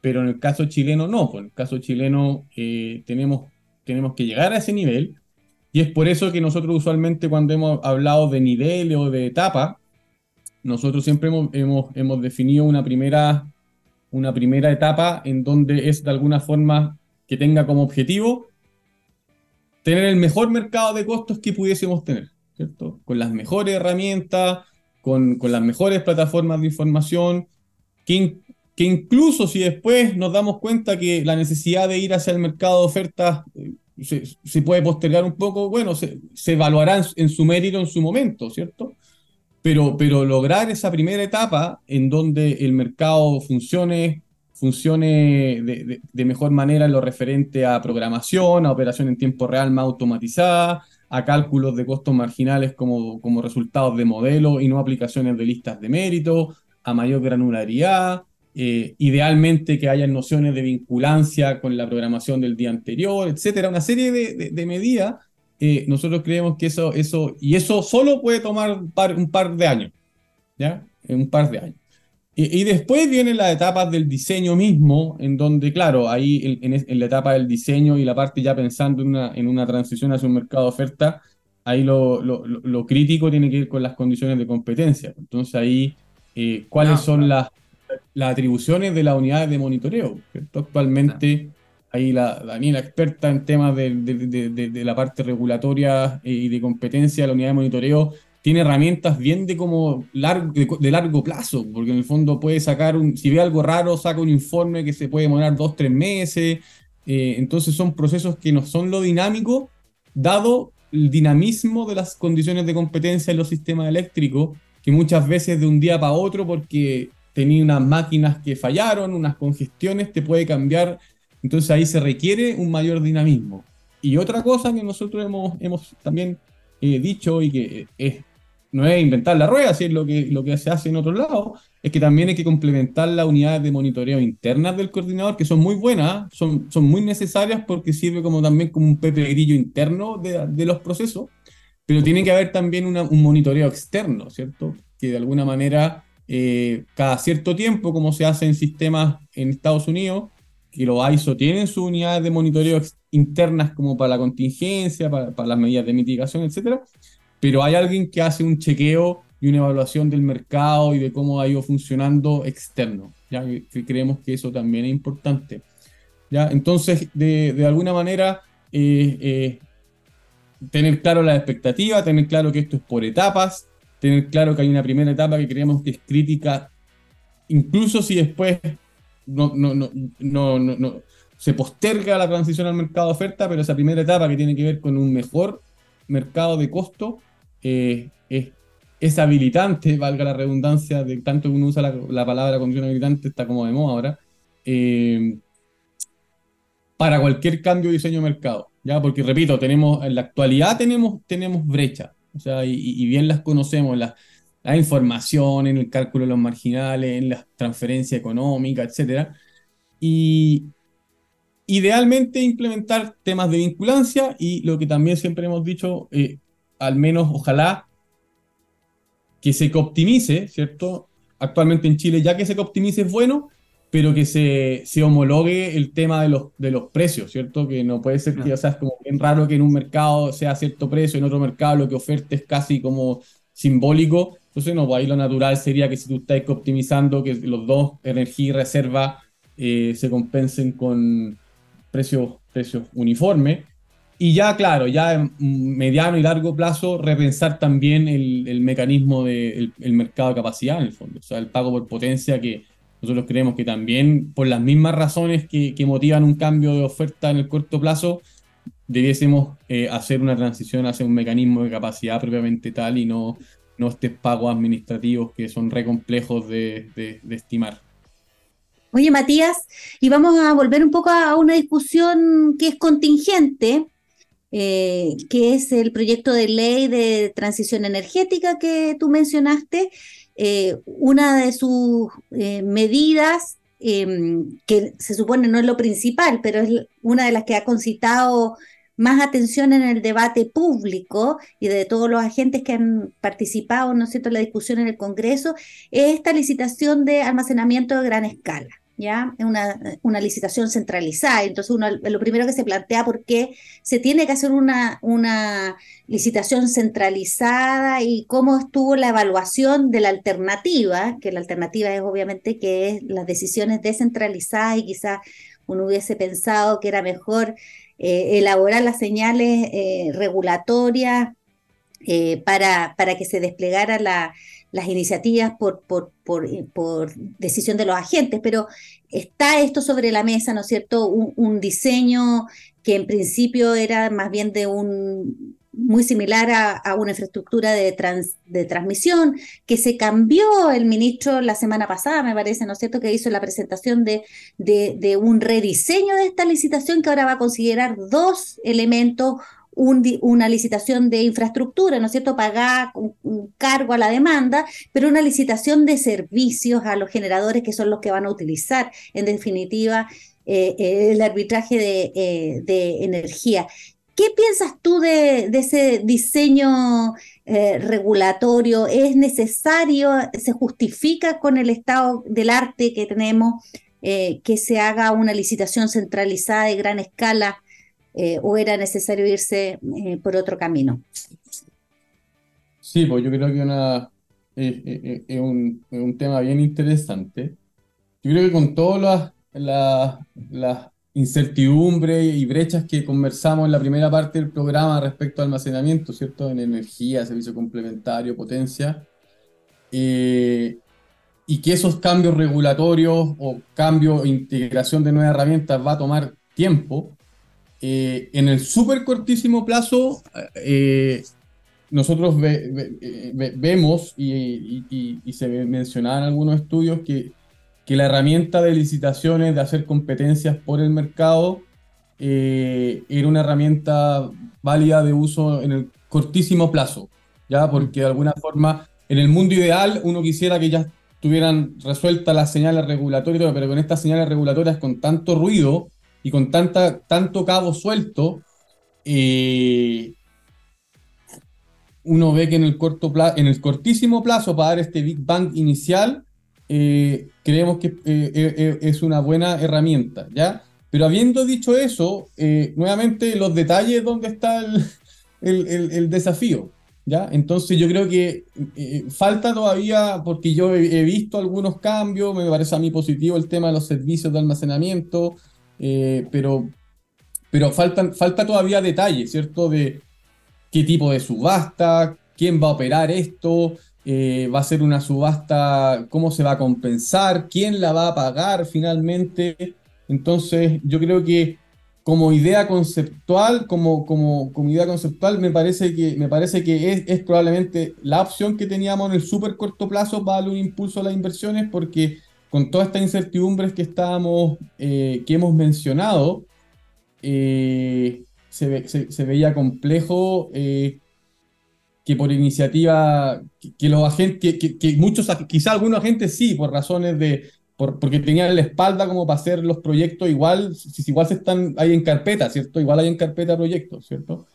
S3: Pero en el caso chileno no, pues en el caso chileno eh, tenemos, tenemos que llegar a ese nivel y es por eso que nosotros usualmente cuando hemos hablado de niveles o de etapa, nosotros siempre hemos, hemos, definido una primera, una primera etapa en donde es de alguna forma que tenga como objetivo tener el mejor mercado de costos que pudiésemos tener, ¿cierto? Con las mejores herramientas, con, con las mejores plataformas de información, que, que, incluso si después nos damos cuenta que la necesidad de ir hacia el mercado de ofertas se, puede postergar un poco, bueno, se, se evaluará en, su mérito en su momento, ¿cierto? Pero, pero lograr esa primera etapa en donde el mercado funcione, funcione de, de, mejor manera en lo referente a programación, a operación en tiempo real más automatizada, a cálculos de costos marginales como, como resultados de modelo y no aplicaciones de listas de mérito, a mayor granularidad, eh, idealmente que haya nociones de vinculancia con la programación del día anterior, etcétera, una serie de, de, medidas. Eh, nosotros creemos que eso, eso, y eso solo puede tomar un par, un par de años, ¿ya? Un par de años. Y, y, después vienen las etapas del diseño mismo, en donde, claro, ahí en, en, la etapa del diseño y la parte ya pensando en una, en una transición hacia un mercado de oferta, ahí lo, lo, lo, crítico tiene que ir con las condiciones de competencia. Entonces ahí, eh, ¿cuáles son las las atribuciones de las unidades de monitoreo. Actualmente, ahí la Daniela, experta en temas de, de, la parte regulatoria eh, y de competencia de la unidad de monitoreo, tiene herramientas bien de como largo, de, largo plazo, porque en el fondo puede sacar un, si ve algo raro, saca un informe que se puede demorar dos, tres meses. Eh, entonces son procesos que no son lo dinámico, dado el dinamismo de las condiciones de competencia en los sistemas eléctricos, que muchas veces de un día para otro, porque tenía unas máquinas que fallaron, unas congestiones, te puede cambiar. Entonces ahí se requiere un mayor dinamismo. Y otra cosa que nosotros hemos, hemos también eh, dicho y que es, no es inventar la rueda, si es lo que, lo que se hace en otro lado, es que también hay que complementar las unidades de monitoreo internas del coordinador, que son muy buenas, son, son muy necesarias porque sirve como también como un pepe grillo interno de, de los procesos, pero tiene que haber también un monitoreo externo, ¿cierto? Que de alguna manera eh, cada cierto tiempo, como se hace en sistemas en Estados Unidos, que los ISO tienen sus unidades de monitoreo internas como para la contingencia, para, las medidas de mitigación, etc. Pero hay alguien que hace un chequeo y una evaluación del mercado y de cómo ha ido funcionando externo. ¿ya? Que creemos que eso también es importante. ¿ya? Entonces, de, de alguna manera, eh, eh, tener claro la expectativa, tener claro que esto es por etapas, tener claro que hay una primera etapa que creemos que es crítica, incluso si después no, no, no, no, no se posterga la transición al mercado de oferta, pero esa primera etapa que tiene que ver con un mejor mercado de costo eh, es, habilitante, valga la redundancia, de tanto que uno usa la, palabra condición habilitante, está como de moda ahora, eh, para cualquier cambio de diseño de mercado. ¿ya? Porque, repito, tenemos, en la actualidad tenemos, tenemos brechas, o sea, y, bien las conocemos, la, la información, en el cálculo de los marginales, en la transferencia económica, etc. Y, idealmente implementar temas de vinculancia y lo que también siempre hemos dicho, eh, al menos ojalá que se optimice, ¿cierto? Actualmente en Chile, ya que se optimice es bueno, pero que se, se homologue el tema de los, de los precios, ¿cierto? Que no puede ser que, o sea, es como bien raro que en un mercado sea cierto precio, en otro mercado lo que oferta es casi como simbólico. Entonces, no, pues ahí lo natural sería que si tú estás optimizando, que los dos, energía y reserva, eh, se compensen con, precios, precios uniformes. Y ya, claro, ya en mediano y largo plazo, repensar también el, el mecanismo del de, el mercado de capacidad, en el fondo. O sea, el pago por potencia, que nosotros creemos que también, por las mismas razones que, que motivan un cambio de oferta en el corto plazo, debiésemos eh, hacer una transición hacia un mecanismo de capacidad propiamente tal y no, no estos pagos administrativos que son re complejos de, estimar.
S1: Oye, Matías, y vamos a volver un poco a una discusión que es contingente, eh, que es el proyecto de ley de transición energética que tú mencionaste. Eh, una de sus medidas, em, que se supone no es lo principal, pero es una de las que ha concitado más atención en el debate público y de todos los agentes que han participado, ¿no es cierto?, en la discusión en el Congreso, es esta licitación de almacenamiento de gran escala. ¿ya? Es una, una, licitación centralizada. Entonces, uno, lo primero que se plantea, ¿por qué se tiene que hacer una, una licitación centralizada y cómo estuvo la evaluación de la alternativa? Que la alternativa es obviamente que es las decisiones descentralizadas y quizás uno hubiese pensado que era mejor eh, elaborar las señales eh, regulatorias eh, para, para que se desplegara la las iniciativas por, por, por, decisión de los agentes, pero está esto sobre la mesa, ¿no es cierto? Un, diseño que en principio era más bien de un muy similar a, una infraestructura de, de transmisión, que se cambió el ministro la semana pasada, me parece, ¿no es cierto?, que hizo la presentación de, de, de un rediseño de esta licitación que ahora va a considerar dos elementos una licitación de infraestructura, ¿no es cierto? Pagar un, cargo a la demanda, pero una licitación de servicios a los generadores que son los que van a utilizar, en definitiva, eh, eh, el arbitraje de, eh, de, energía. ¿Qué piensas tú de, ese diseño regulatorio? ¿Es necesario? ¿Se justifica con el estado del arte que tenemos que se haga una licitación centralizada de gran escala? Eh, o era necesario irse eh, por otro camino.
S3: Sí, pues yo creo que es un, tema bien interesante. Yo creo que con todas las, incertidumbres y brechas que conversamos en la primera parte del programa respecto al almacenamiento, ¿cierto? En energía, servicio complementario, potencia, eh, y que esos cambios regulatorios o cambio e integración de nuevas herramientas va a tomar tiempo, eh, en el súper cortísimo plazo, eh, nosotros vemos y, se mencionaban algunos estudios que, que, la herramienta de licitaciones, de hacer competencias por el mercado, eh, era una herramienta válida de uso en el cortísimo plazo, ¿ya? Porque de alguna forma, en el mundo ideal, uno quisiera que ya tuvieran resueltas las señales regulatorias, pero con estas señales regulatorias con tanto ruido, y con tanta, tanto cabo suelto, eh, uno ve que en el, corto en el cortísimo plazo para dar este Big Bang inicial, eh, creemos que eh, es una buena herramienta, ¿ya? Pero habiendo dicho eso, nuevamente los detalles donde está el, el, el, desafío. ¿ya? Entonces yo creo que eh, falta todavía, porque yo he, visto algunos cambios, me parece a mí positivo el tema de los servicios de almacenamiento, eh, pero, pero faltan, falta todavía detalles, ¿cierto? De qué tipo de subasta, quién va a operar esto, eh, va a ser una subasta, cómo se va a compensar, quién la va a pagar finalmente. Entonces yo creo que como idea conceptual, como, como, como idea conceptual, me parece que, me parece que es, probablemente la opción que teníamos en el súper corto plazo para darle un impulso a las inversiones, porque con todas estas incertidumbres que estábamos, eh, que hemos mencionado, eh, se, se, veía complejo que por iniciativa, que, los agentes, que, muchos, quizá algunos agentes sí, por razones de, porque tenían la espalda como para hacer los proyectos igual, si, igual se están ahí en carpeta, ¿cierto? Igual hay en carpeta proyectos, ¿cierto?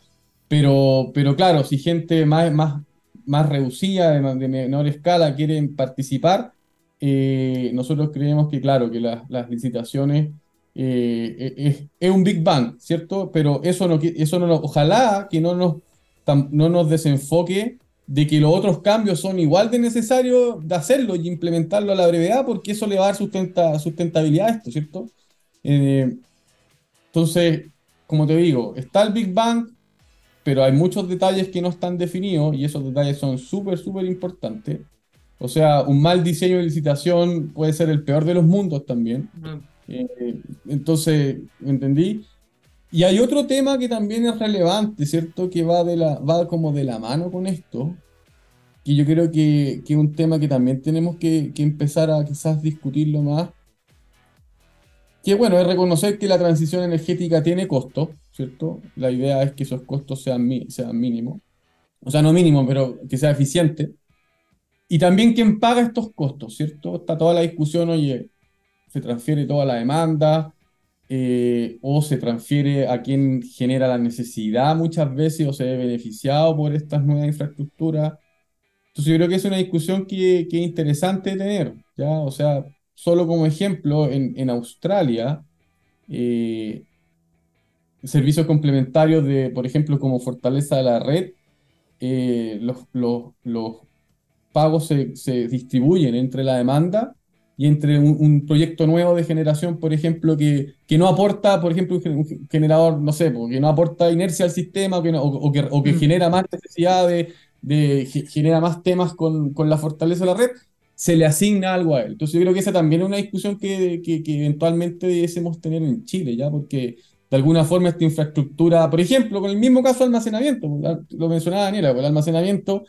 S3: Pero, pero claro, si gente más, más, más reducida, de, menor escala, quieren participar, eh, nosotros creemos que, claro, que las licitaciones eh, e, es, es, un Big Bang, ¿cierto? Pero eso no, eso no ojalá que no nos, no nos desenfoque de que los otros cambios son igual de necesarios de hacerlo y implementarlo a la brevedad, porque eso le va a dar sustenta, sustentabilidad a esto, ¿cierto? Eh, entonces, como te digo, está el Big Bang, pero hay muchos detalles que no están definidos y esos detalles son súper, súper importantes. O sea, un mal diseño de licitación puede ser el peor de los mundos también. Eh, entonces, ¿entendí? Y hay otro tema que también es relevante, ¿cierto? Que va, de la, va como de la mano con esto, que yo creo que, es un tema que también tenemos que, empezar a quizás discutirlo más, que bueno, es reconocer que la transición energética tiene costos, ¿cierto? La idea es que esos costos sean, sean mínimos, o sea, no mínimos, pero que sea eficiente. Y también quién paga estos costos, ¿cierto? Está toda la discusión, oye, se transfiere toda la demanda, eh, o se transfiere a quien genera la necesidad muchas veces o se ve beneficiado por estas nuevas infraestructuras. Entonces yo creo que es una discusión que, que es interesante tener, ¿ya? O sea, solo como ejemplo, en, en Australia, eh, servicios complementarios de, por ejemplo, como fortaleza de la red, eh, los, los, los, pagos se, se distribuyen entre la demanda y entre un, proyecto nuevo de generación, por ejemplo, que, que no aporta, por ejemplo, un generador, no sé, que no aporta inercia al sistema o que, o, que, o que mm. genera más necesidad de, de, genera más temas con, con, la fortaleza de la red, se le asigna algo a él. Entonces yo creo que esa también es una discusión que, que, que eventualmente debiésemos tener en Chile, ¿ya? Porque de alguna forma esta infraestructura, por ejemplo, con el mismo caso de almacenamiento, lo mencionaba Daniela, el almacenamiento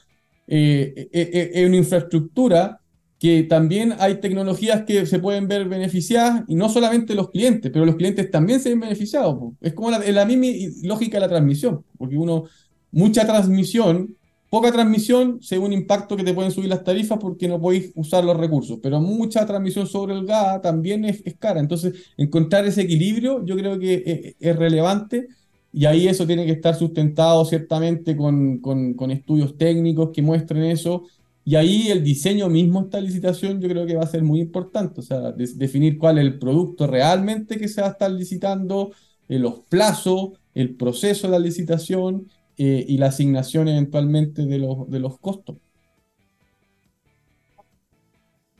S3: eh, eh, eh, es una infraestructura que también hay tecnologías que se pueden ver beneficiadas y no solamente los clientes, pero los clientes también se ven beneficiados. Es como la, la misma lógica de la transmisión, porque uno, mucha transmisión, poca transmisión, según impacto que te pueden subir las tarifas porque no podéis usar los recursos, pero mucha transmisión sobre el gas también es, cara. Entonces, encontrar ese equilibrio yo creo que es, es relevante. Y ahí eso tiene que estar sustentado ciertamente con, con estudios técnicos que muestren eso y ahí el diseño mismo de esta licitación yo creo que va a ser muy importante, o sea, definir cuál es el producto realmente que se va a estar licitando, eh, los plazos, el proceso de la licitación eh, y la asignación eventualmente de los, de los costos.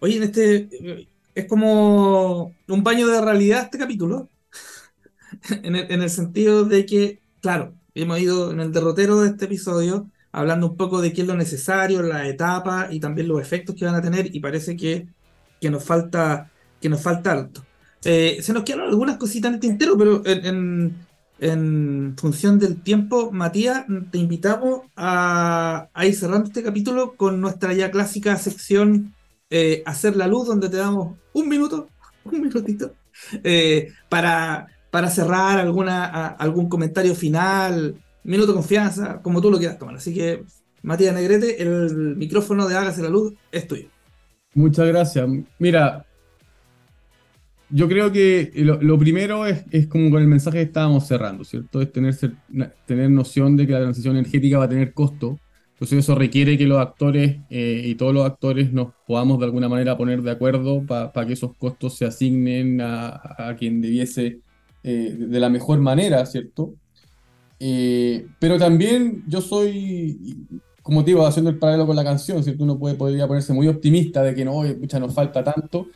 S2: Oye, en este es como un baño de realidad este capítulo, en en el sentido de que, claro, hemos ido en el derrotero de este episodio hablando un poco de qué es lo necesario, la etapa y también los efectos que van a tener y parece que, que nos falta que nos falta. Eh, se nos quedaron algunas cositas en el tintero, pero en, en, función del tiempo, Matías, te invitamos a, a, ir cerrando este capítulo con nuestra ya clásica sección eh, Hacer la Luz, donde te damos un minuto, un minutito, eh, para, para cerrar alguna, algún comentario final, minuto confianza, como tú lo quieras tomar. Así que, Matías Negrete, el micrófono de Hágase la Luz es tuyo.
S3: Muchas gracias. Mira, yo creo que lo, primero es, es, como con el mensaje que estábamos cerrando, ¿cierto? Es tener, tener noción de que la transición energética va a tener costo. Entonces eso requiere que los actores eh, y todos los actores nos podamos de alguna manera poner de acuerdo para que esos costos se asignen a, quien debiese eh, de la mejor manera, ¿cierto? Eh, pero también yo soy, como te digo, haciendo el paralelo con la canción, ¿cierto? Uno puede, podría ponerse muy optimista de que no, pucha, nos falta tanto,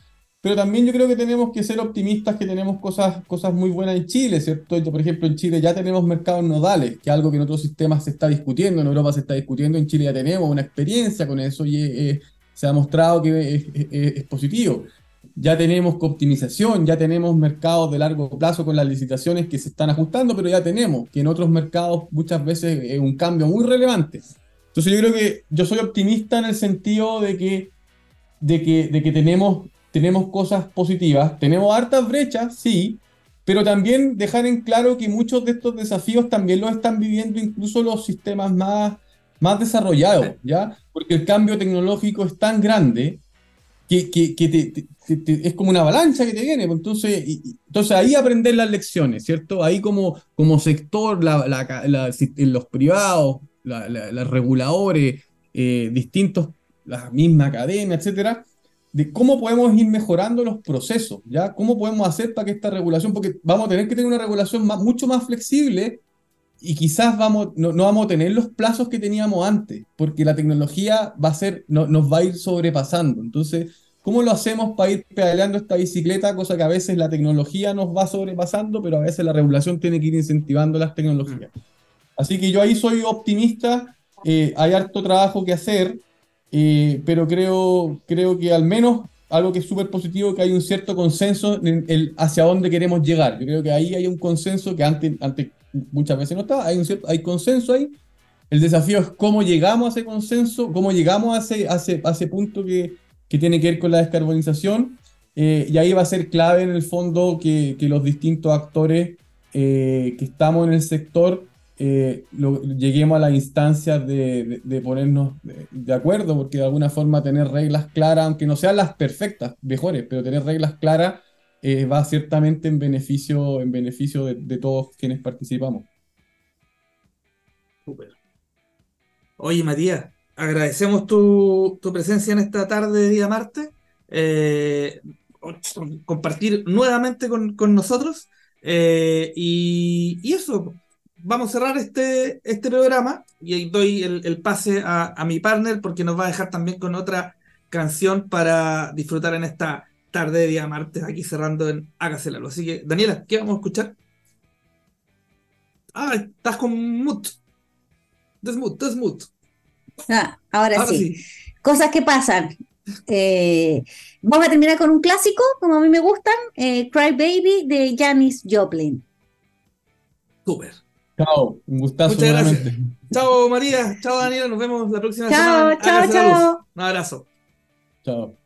S3: pero también yo creo que tenemos que ser optimistas que tenemos cosas, cosas muy buenas en Chile, ¿cierto? Por ejemplo, en Chile ya tenemos mercados nodales, que es algo que en otros sistemas se está discutiendo, en Europa se está discutiendo, en Chile ya tenemos una experiencia con eso y se ha mostrado que es, positivo. Ya tenemos optimización, ya tenemos mercados de largo plazo con las licitaciones que se están ajustando, pero ya tenemos que en otros mercados muchas veces es un cambio muy relevante. Entonces yo creo que yo soy optimista en el sentido de que, de que, de que tenemos, tenemos cosas positivas, tenemos hartas brechas, sí, pero también dejar en claro que muchos de estos desafíos también los están viviendo incluso los sistemas más, más desarrollados, ¿ya? Porque el cambio tecnológico es tan grande que, que, que, es como una avalancha que te viene. Pues, entonces, entonces ahí aprender las lecciones, ¿cierto? Ahí como, como sector, la, la, los privados, los reguladores, eh, distintos, la misma academia, etcétera, de cómo podemos ir mejorando los procesos, ¿ya? ¿Cómo podemos hacer para que esta regulación, porque vamos a tener que tener una regulación mucho más flexible y quizás vamos, no, no, vamos a tener los plazos que teníamos antes, porque la tecnología va a ser, no, nos va a ir sobrepasando. Entonces, ¿cómo lo hacemos para ir pedaleando esta bicicleta? Cosa que a veces la tecnología nos va sobrepasando, pero a veces la regulación tiene que ir incentivando las tecnologías. Así que yo ahí soy optimista, eh, hay harto trabajo que hacer, eh, pero creo, creo que al menos algo que es súper positivo que hay un cierto consenso en el, hacia dónde queremos llegar. Yo creo que ahí hay un consenso que antes, antes muchas veces no estaba, hay, un cierto, hay consenso ahí. El desafío es cómo llegamos a ese consenso, cómo llegamos a ese, a ese, a ese punto que, que, tiene que ver con la descarbonización. Eh, y ahí va a ser clave en el fondo que, que los distintos actores que estamos en el sector eh, lleguemos a la instancia de, ponernos de, acuerdo, porque de alguna forma tener reglas claras, aunque no sean las perfectas, mejores, pero tener reglas claras eh, va ciertamente en beneficio, en beneficio de, todos quienes participamos.
S2: Super. Oye, Matías, agradecemos tu, presencia en esta tarde de día martes, eh, compartir nuevamente con, nosotros y, y eso vamos a cerrar este, este programa y ahí doy el, pase a, mi partner porque nos va a dejar también con otra canción para disfrutar en esta tarde de día martes aquí cerrando en Hágaselo. Así que, Daniela, ¿qué vamos a escuchar? Ah, estás con mute. Desmute, desmute.
S1: Ah, ahora, sí. Cosas que pasan. Eh, vamos a terminar con un clásico, como a mí me gustan, eh, Cry Baby de Janis Joplin.
S2: Súper.
S3: Chao, un gustazo.
S2: Muchas gracias. Chao María, chao Daniela, nos vemos la próxima semana.
S1: Chao, chao, chao.
S2: Un abrazo.
S3: Chao.